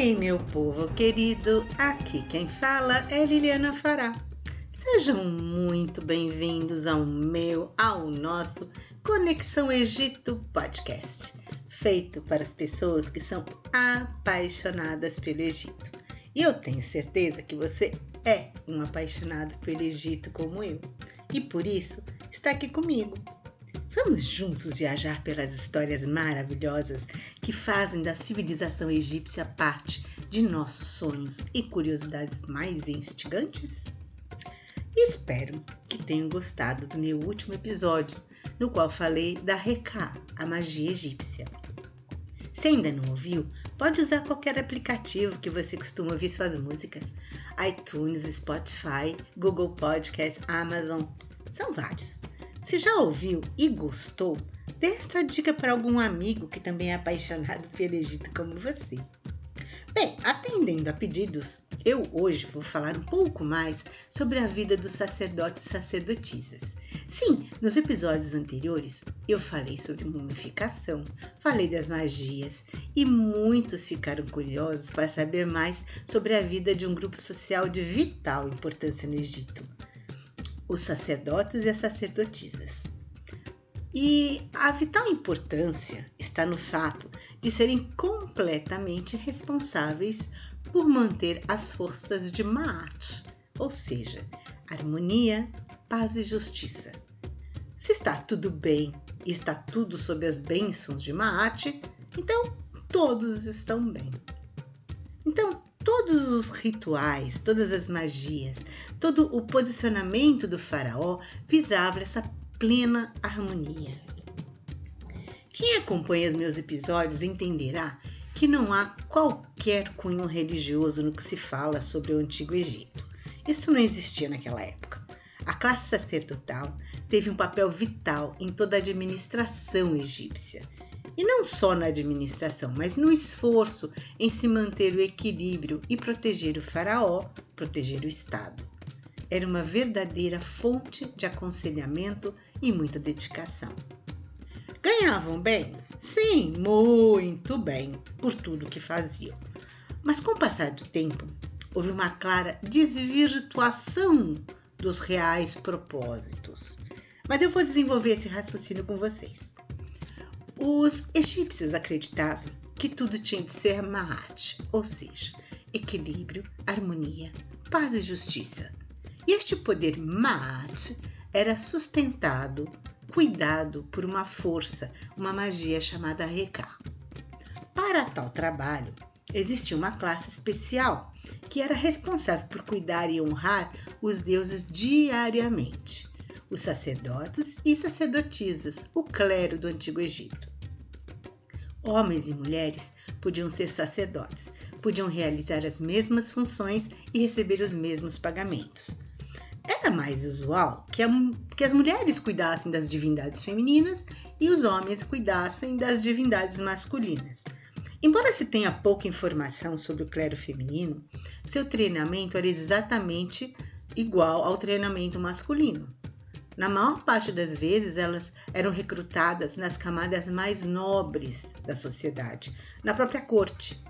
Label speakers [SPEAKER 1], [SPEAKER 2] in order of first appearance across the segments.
[SPEAKER 1] Oi, meu povo querido, aqui quem fala é Liliana Fará. Sejam muito bem-vindos ao meu, ao nosso Conexão Egito Podcast, feito para as pessoas que são apaixonadas pelo Egito. E eu tenho certeza que você é um apaixonado pelo Egito como eu, e por isso está aqui comigo Vamos juntos viajar pelas histórias maravilhosas que fazem da civilização egípcia parte de nossos sonhos e curiosidades mais instigantes? Espero que tenham gostado do meu último episódio, no qual falei da Reká, a magia egípcia. Se ainda não ouviu, pode usar qualquer aplicativo que você costuma ouvir suas músicas: iTunes, Spotify, Google Podcasts, Amazon. São vários. Se já ouviu e gostou, dê esta dica para algum amigo que também é apaixonado pelo Egito como você. Bem, atendendo a pedidos, eu hoje vou falar um pouco mais sobre a vida dos sacerdotes e sacerdotisas. Sim, nos episódios anteriores eu falei sobre mumificação, falei das magias e muitos ficaram curiosos para saber mais sobre a vida de um grupo social de vital importância no Egito os sacerdotes e as sacerdotisas. E a vital importância está no fato de serem completamente responsáveis por manter as forças de Maat, ou seja, harmonia, paz e justiça. Se está tudo bem e está tudo sob as bênçãos de Maat, então todos estão bem. Então, todos os rituais, todas as magias, todo o posicionamento do faraó visava essa plena harmonia. Quem acompanha os meus episódios entenderá que não há qualquer cunho religioso no que se fala sobre o Antigo Egito. Isso não existia naquela época. A classe sacerdotal teve um papel vital em toda a administração egípcia e não só na administração, mas no esforço em se manter o equilíbrio e proteger o faraó, proteger o Estado. Era uma verdadeira fonte de aconselhamento e muita dedicação. Ganhavam bem? Sim, muito bem, por tudo que faziam. Mas com o passar do tempo, houve uma clara desvirtuação dos reais propósitos. Mas eu vou desenvolver esse raciocínio com vocês. Os egípcios acreditavam que tudo tinha de ser Maat, ou seja, equilíbrio, harmonia, paz e justiça. E este poder Maat era sustentado, cuidado por uma força, uma magia chamada Reká. Para tal trabalho, existia uma classe especial que era responsável por cuidar e honrar os deuses diariamente os sacerdotes e sacerdotisas, o clero do Antigo Egito. Homens e mulheres podiam ser sacerdotes, podiam realizar as mesmas funções e receber os mesmos pagamentos. Era mais usual que, a, que as mulheres cuidassem das divindades femininas e os homens cuidassem das divindades masculinas. Embora se tenha pouca informação sobre o clero feminino, seu treinamento era exatamente igual ao treinamento masculino. Na maior parte das vezes, elas eram recrutadas nas camadas mais nobres da sociedade, na própria corte.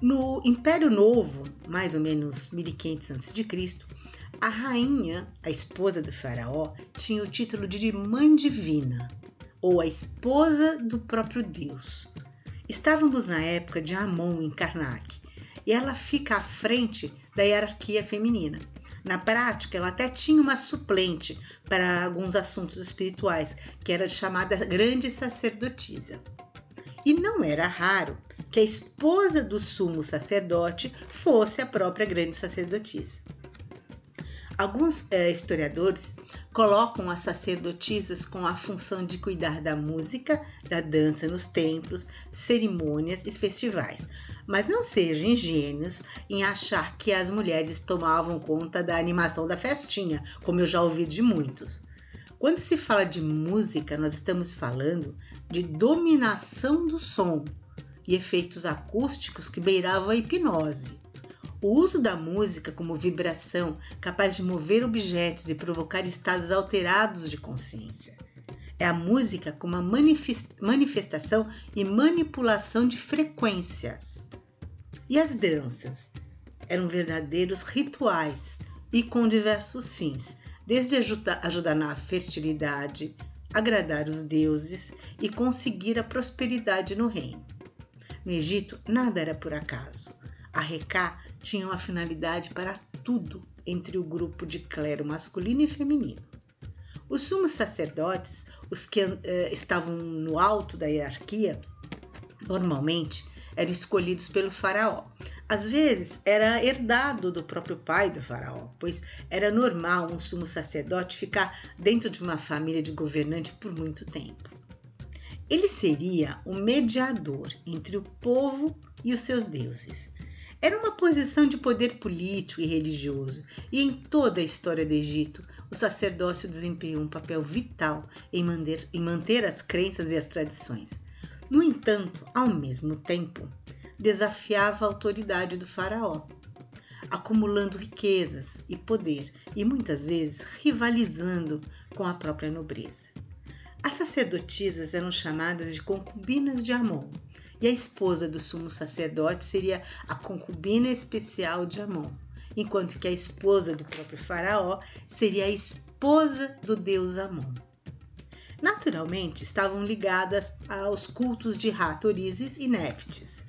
[SPEAKER 1] No Império Novo, mais ou menos 1500 a.C., a rainha, a esposa do faraó, tinha o título de mãe divina, ou a esposa do próprio Deus. Estávamos na época de Amon em Karnak, e ela fica à frente da hierarquia feminina. Na prática, ela até tinha uma suplente para alguns assuntos espirituais, que era chamada grande sacerdotisa. E não era raro que a esposa do sumo sacerdote fosse a própria grande sacerdotisa. Alguns eh, historiadores colocam as sacerdotisas com a função de cuidar da música, da dança nos templos, cerimônias e festivais, mas não sejam ingênuos em achar que as mulheres tomavam conta da animação da festinha, como eu já ouvi de muitos. Quando se fala de música, nós estamos falando de dominação do som e efeitos acústicos que beiravam a hipnose. O uso da música como vibração capaz de mover objetos e provocar estados alterados de consciência. É a música como uma manifestação e manipulação de frequências. E as danças eram verdadeiros rituais e com diversos fins, desde ajudar, na fertilidade, agradar os deuses e conseguir a prosperidade no reino. No Egito, nada era por acaso. A Recá tinha uma finalidade para tudo entre o grupo de clero masculino e feminino. Os sumos sacerdotes, os que uh, estavam no alto da hierarquia, normalmente eram escolhidos pelo faraó. Às vezes era herdado do próprio pai do faraó, pois era normal um sumo sacerdote ficar dentro de uma família de governante por muito tempo. Ele seria o mediador entre o povo e os seus deuses. Era uma posição de poder político e religioso, e em toda a história do Egito, o sacerdócio desempenhou um papel vital em manter, em manter as crenças e as tradições. No entanto, ao mesmo tempo, desafiava a autoridade do faraó, acumulando riquezas e poder e muitas vezes rivalizando com a própria nobreza. As sacerdotisas eram chamadas de concubinas de Amon, e a esposa do sumo sacerdote seria a concubina especial de Amon, enquanto que a esposa do próprio faraó seria a esposa do deus Amon. Naturalmente, estavam ligadas aos cultos de Ratorizes e Neftes.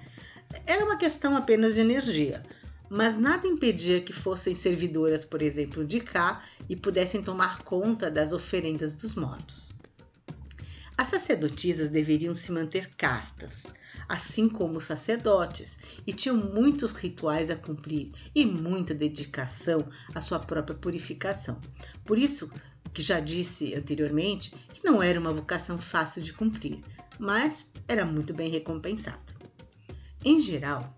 [SPEAKER 1] Era uma questão apenas de energia, mas nada impedia que fossem servidoras, por exemplo, de Cá e pudessem tomar conta das oferendas dos mortos. As sacerdotisas deveriam se manter castas, assim como os sacerdotes, e tinham muitos rituais a cumprir e muita dedicação à sua própria purificação. Por isso, que já disse anteriormente, que não era uma vocação fácil de cumprir, mas era muito bem recompensada. Em geral,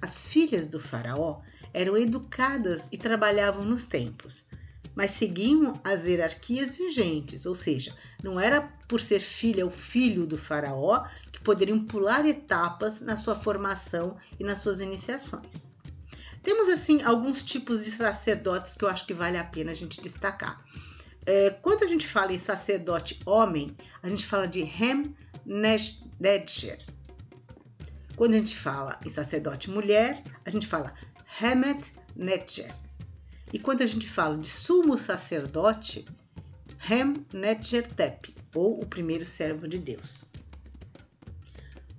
[SPEAKER 1] as filhas do faraó eram educadas e trabalhavam nos templos, mas seguiam as hierarquias vigentes, ou seja, não era por ser filha ou filho do faraó que poderiam pular etapas na sua formação e nas suas iniciações. Temos assim alguns tipos de sacerdotes que eu acho que vale a pena a gente destacar. É, quando a gente fala em sacerdote homem, a gente fala de Hem Nedger. Quando a gente fala em sacerdote mulher, a gente fala Hemet Netcher. E quando a gente fala de sumo sacerdote, Hem Netchertep, ou o primeiro servo de Deus.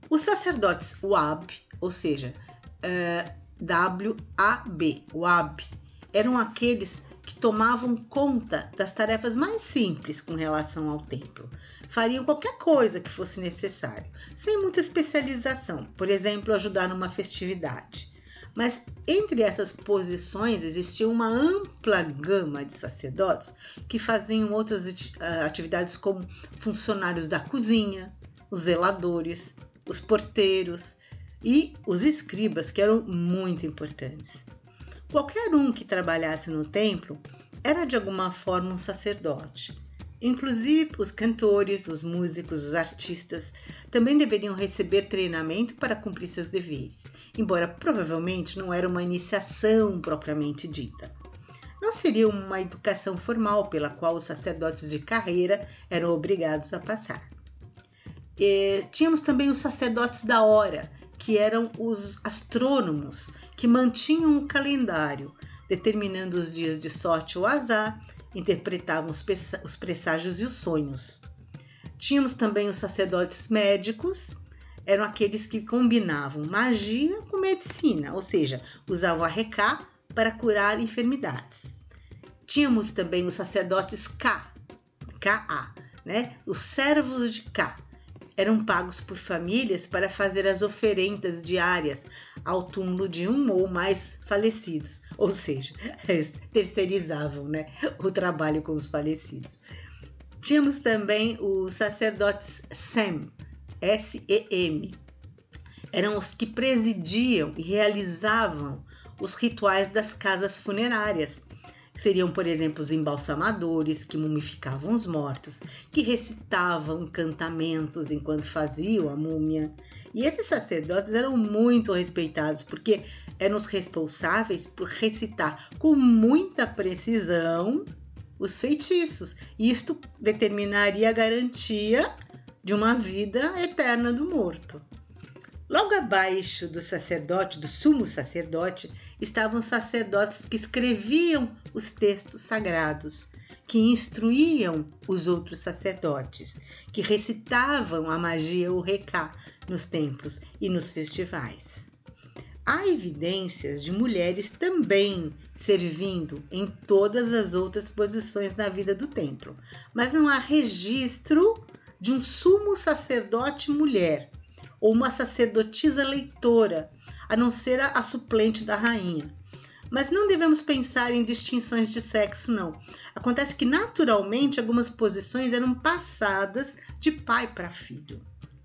[SPEAKER 1] Os sacerdotes Wab, ou seja, uh, eh, W-A-B, Wab, eram aqueles que tomavam conta das tarefas mais simples com relação ao templo. Fariam qualquer coisa que fosse necessário, sem muita especialização, por exemplo, ajudar numa festividade. Mas entre essas posições existia uma ampla gama de sacerdotes que faziam outras ah, atividades como funcionários da cozinha, os zeladores, os porteiros e os escribas, que eram muito importantes. Qualquer um que trabalhasse no templo era de alguma forma um sacerdote. Inclusive, os cantores, os músicos, os artistas também deveriam receber treinamento para cumprir seus deveres, embora provavelmente não era uma iniciação propriamente dita. Não seria uma educação formal pela qual os sacerdotes de carreira eram obrigados a passar. E tínhamos também os sacerdotes da hora, que eram os astrônomos que mantinham o calendário, determinando os dias de sorte ou azar interpretavam os presságios e os sonhos. Tínhamos também os sacerdotes médicos, eram aqueles que combinavam magia com medicina, ou seja, usavam a recá para curar enfermidades. Tínhamos também os sacerdotes K, KA, né? Os servos de K, eram pagos por famílias para fazer as oferendas diárias ao túmulo de um ou mais falecidos, ou seja, eles terceirizavam né, o trabalho com os falecidos. Tínhamos também os sacerdotes SEM, S-E-M. Eram os que presidiam e realizavam os rituais das casas funerárias, Seriam, por exemplo, os embalsamadores que mumificavam os mortos, que recitavam encantamentos enquanto faziam a múmia. E esses sacerdotes eram muito respeitados porque eram os responsáveis por recitar com muita precisão os feitiços. E isto determinaria a garantia de uma vida eterna do morto. Logo abaixo do sacerdote, do sumo sacerdote, estavam sacerdotes que escreviam os textos sagrados, que instruíam os outros sacerdotes, que recitavam a magia ou recá nos templos e nos festivais. Há evidências de mulheres também servindo em todas as outras posições na vida do templo, mas não há registro de um sumo sacerdote mulher ou uma sacerdotisa leitora, a não ser a, a suplente da rainha. Mas não devemos pensar em distinções de sexo, não. Acontece que naturalmente algumas posições eram passadas de pai para filho,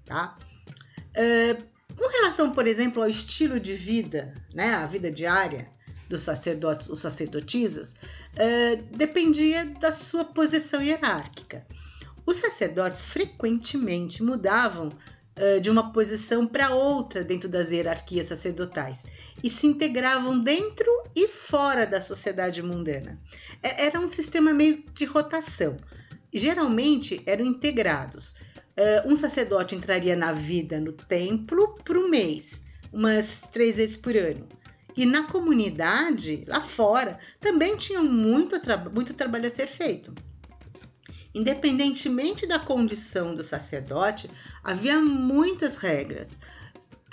[SPEAKER 1] tá? Uh, com relação, por exemplo, ao estilo de vida, né, a vida diária dos sacerdotes ou sacerdotisas, uh, dependia da sua posição hierárquica. Os sacerdotes frequentemente mudavam de uma posição para outra dentro das hierarquias sacerdotais e se integravam dentro e fora da sociedade mundana. É, era um sistema meio de rotação. Geralmente eram integrados. Um sacerdote entraria na vida no templo por um mês, umas três vezes por ano. E na comunidade, lá fora, também tinham muito, tra muito trabalho a ser feito. Independentemente da condição do sacerdote, havia muitas regras,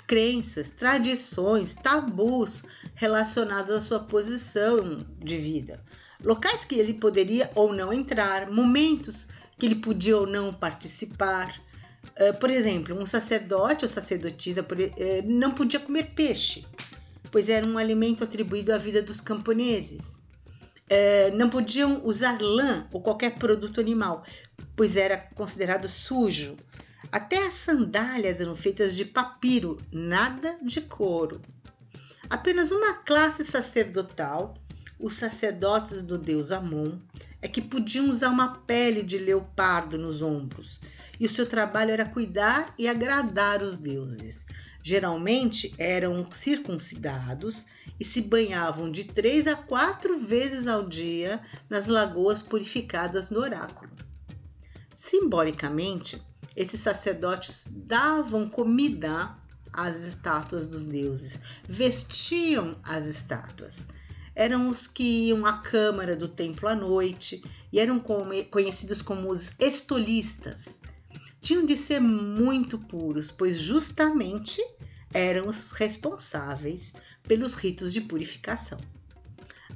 [SPEAKER 1] crenças, tradições, tabus relacionados à sua posição de vida. Locais que ele poderia ou não entrar, momentos que ele podia ou não participar. Eh, por exemplo, um sacerdote ou sacerdotisa eh, não podia comer peixe, pois era um alimento atribuído à vida dos camponeses é, não podiam usar lã ou qualquer produto animal, pois era considerado sujo. Até as sandálias eram feitas de papiro, nada de couro. Apenas uma classe sacerdotal, os sacerdotes do deus Amon, é que podiam usar uma pele de leopardo nos ombros, e o seu trabalho era cuidar e agradar os deuses. Geralmente eram circuncidados e se banhavam de três a quatro vezes ao dia nas lagoas purificadas no oráculo. Simbolicamente, esses sacerdotes davam comida às estátuas dos deuses, vestiam as estátuas. Eram os que iam à câmara do templo à noite e eram conhecidos como os estolistas tinham de ser muito puros, pois justamente eram os responsáveis pelos ritos de purificação.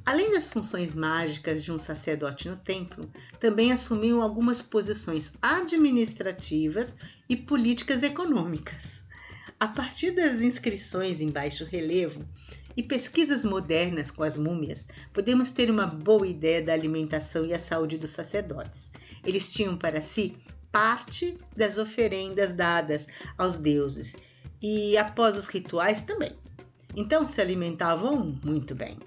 [SPEAKER 1] Além das funções mágicas de um sacerdote no templo, também assumiam algumas posições administrativas e políticas econômicas. A partir das inscrições em baixo relevo e pesquisas modernas com as múmias, podemos ter uma boa ideia da alimentação e a saúde dos sacerdotes. Eles tinham para si parte das oferendas dadas aos deuses e após os rituais também. Então se alimentavam muito bem,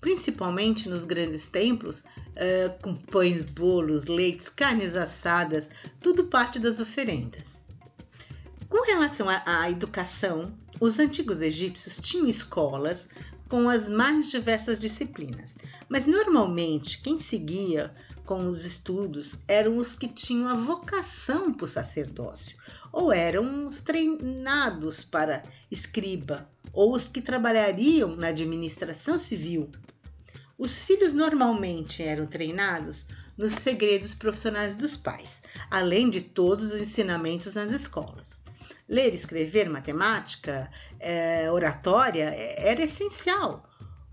[SPEAKER 1] principalmente nos grandes templos, uh, com pães, bolos, leites, carnes assadas, tudo parte das oferendas. Com relação à, educação, os antigos egípcios tinham escolas com as mais diversas disciplinas, mas normalmente quem seguia com os estudos eram os que tinham a vocação para o sacerdócio, ou eram os treinados para escriba, ou os que trabalhariam na administração civil. Os filhos normalmente eram treinados nos segredos profissionais dos pais, além de todos os ensinamentos nas escolas. Ler, escrever, matemática, é, oratória é, era essencial,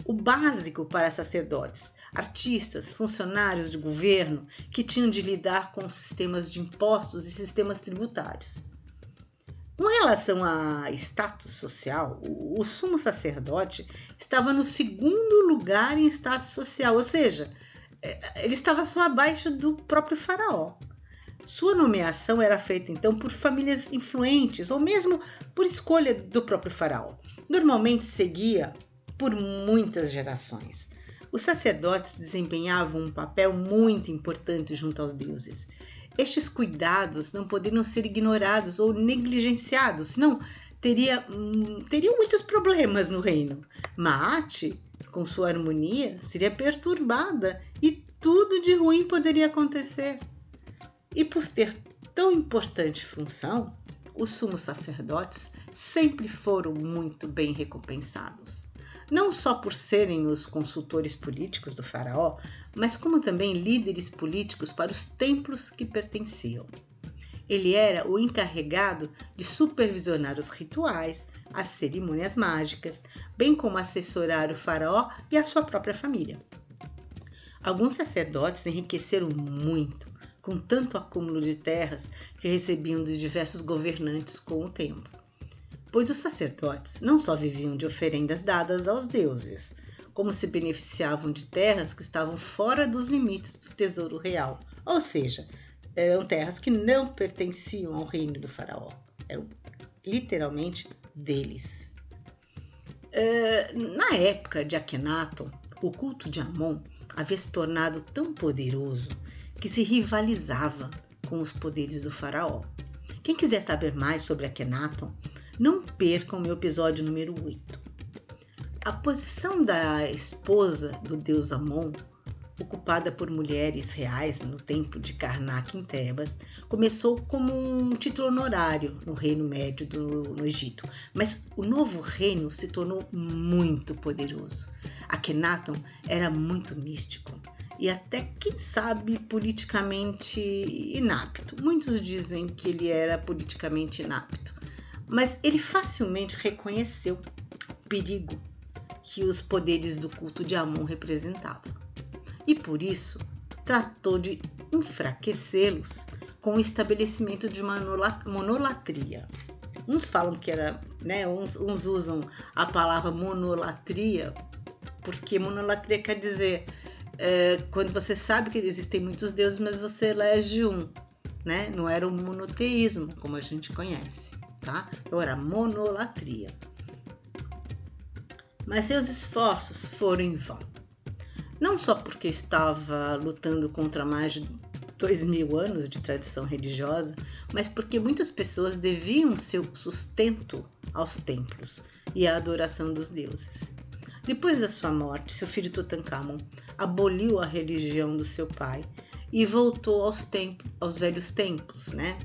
[SPEAKER 1] o básico para sacerdotes, artistas, funcionários de governo que tinham de lidar com sistemas de impostos e sistemas tributários. Com relação a status social, o, sumo sacerdote estava no segundo lugar em status social, ou seja, é, ele estava só abaixo do próprio faraó. Sua nomeação era feita então por famílias influentes ou mesmo por escolha do próprio faraó. Normalmente seguia por muitas gerações. Os sacerdotes desempenhavam um papel muito importante junto aos deuses. Estes cuidados não poderiam ser ignorados ou negligenciados, senão teria, teriam muitos problemas no reino. Maat, com sua harmonia, seria perturbada e tudo de ruim poderia acontecer. E por ter tão importante função, os sumos sacerdotes sempre foram muito bem recompensados. Não só por serem os consultores políticos do Faraó, mas como também líderes políticos para os templos que pertenciam. Ele era o encarregado de supervisionar os rituais, as cerimônias mágicas, bem como assessorar o faraó e a sua própria família. Alguns sacerdotes enriqueceram muito com tanto acúmulo de terras que recebiam de diversos governantes com o tempo. Pois os sacerdotes não só viviam de oferendas dadas aos deuses, como se beneficiavam de terras que estavam fora dos limites do tesouro real, ou seja, eram terras que não pertenciam ao reino do faraó, eram literalmente deles. Uh, na época de Akhenaton, o culto de Amon havia se tornado tão poderoso que se rivalizava com os poderes do faraó. Quem quiser saber mais sobre Akhenaton, não perca o meu episódio número 8. A posição da esposa do deus Amon ocupada por mulheres reais no templo de Karnak em Tebas, começou como um título honorário no Reino Médio do, no Egito, mas o novo reino se tornou muito poderoso. Akhenaton era muito místico e até, quem sabe, politicamente inapto. Muitos dizem que ele era politicamente inapto, mas ele facilmente reconheceu o perigo que os poderes do culto de Amon representavam e por isso tratou de enfraquecê-los com o estabelecimento de uma monolatria. Uns falam que era, né, uns, uns usam a palavra monolatria porque monolatria quer dizer é, quando você sabe que existem muitos deuses, mas você elege um, né? Não era o monoteísmo como a gente conhece, tá? Então era monolatria. Mas seus esforços foram em vão não só porque estava lutando contra mais de dois mil anos de tradição religiosa, mas porque muitas pessoas deviam seu sustento aos templos e à adoração dos deuses. Depois da sua morte, seu filho Tutankhamon aboliu a religião do seu pai e voltou aos, aos velhos templos, né?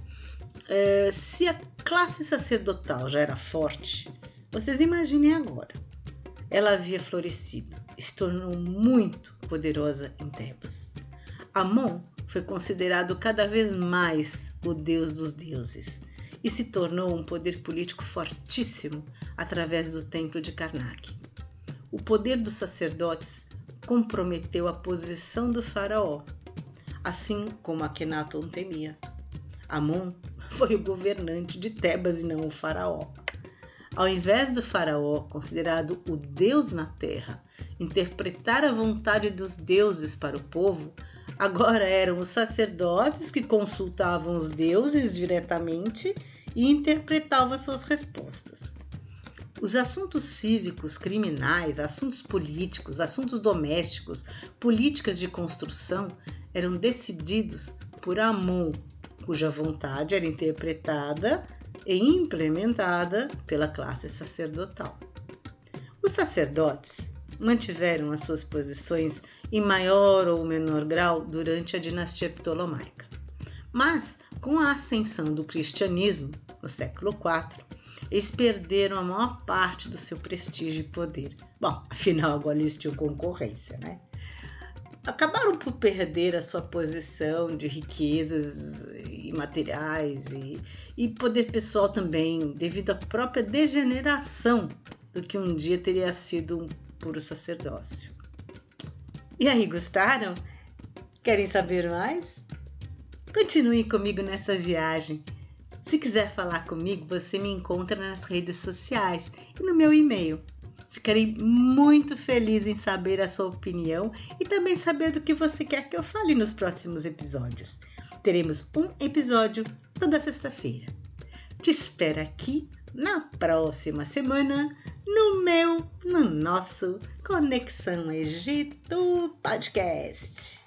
[SPEAKER 1] É, se a classe sacerdotal já era forte, vocês imaginem agora. Ela havia florescido se tornou muito poderosa em Tebas. Amon foi considerado cada vez mais o deus dos deuses e se tornou um poder político fortíssimo através do templo de Karnak. O poder dos sacerdotes comprometeu a posição do faraó, assim como Akhenaton temia. Amon foi o governante de Tebas e não o faraó. Ao invés do faraó, considerado o deus na terra, interpretar a vontade dos deuses para o povo, agora eram os sacerdotes que consultavam os deuses diretamente e interpretavam suas respostas. Os assuntos cívicos, criminais, assuntos políticos, assuntos domésticos, políticas de construção eram decididos por Amon, cuja vontade era interpretada e implementada pela classe sacerdotal. Os sacerdotes mantiveram as suas posições em maior ou menor grau durante a dinastia ptolomaica. Mas, com a ascensão do cristianismo no século IV, eles perderam a maior parte do seu prestígio e poder. Bom, afinal, agora eles tinham concorrência, né? Acabaram por perder a sua posição de riquezas e materiais e, e poder pessoal também, devido à própria degeneração do que um dia teria sido um puro sacerdócio. E aí, gostaram? Querem saber mais? Continue comigo nessa viagem. Se quiser falar comigo, você me encontra nas redes sociais e no meu e-mail. Ficarei muito feliz em saber a sua opinião e também saber do que você quer que eu fale nos próximos episódios. Teremos um episódio toda sexta-feira. Te espero aqui na próxima semana no meu, no nosso Conexão Egito Podcast.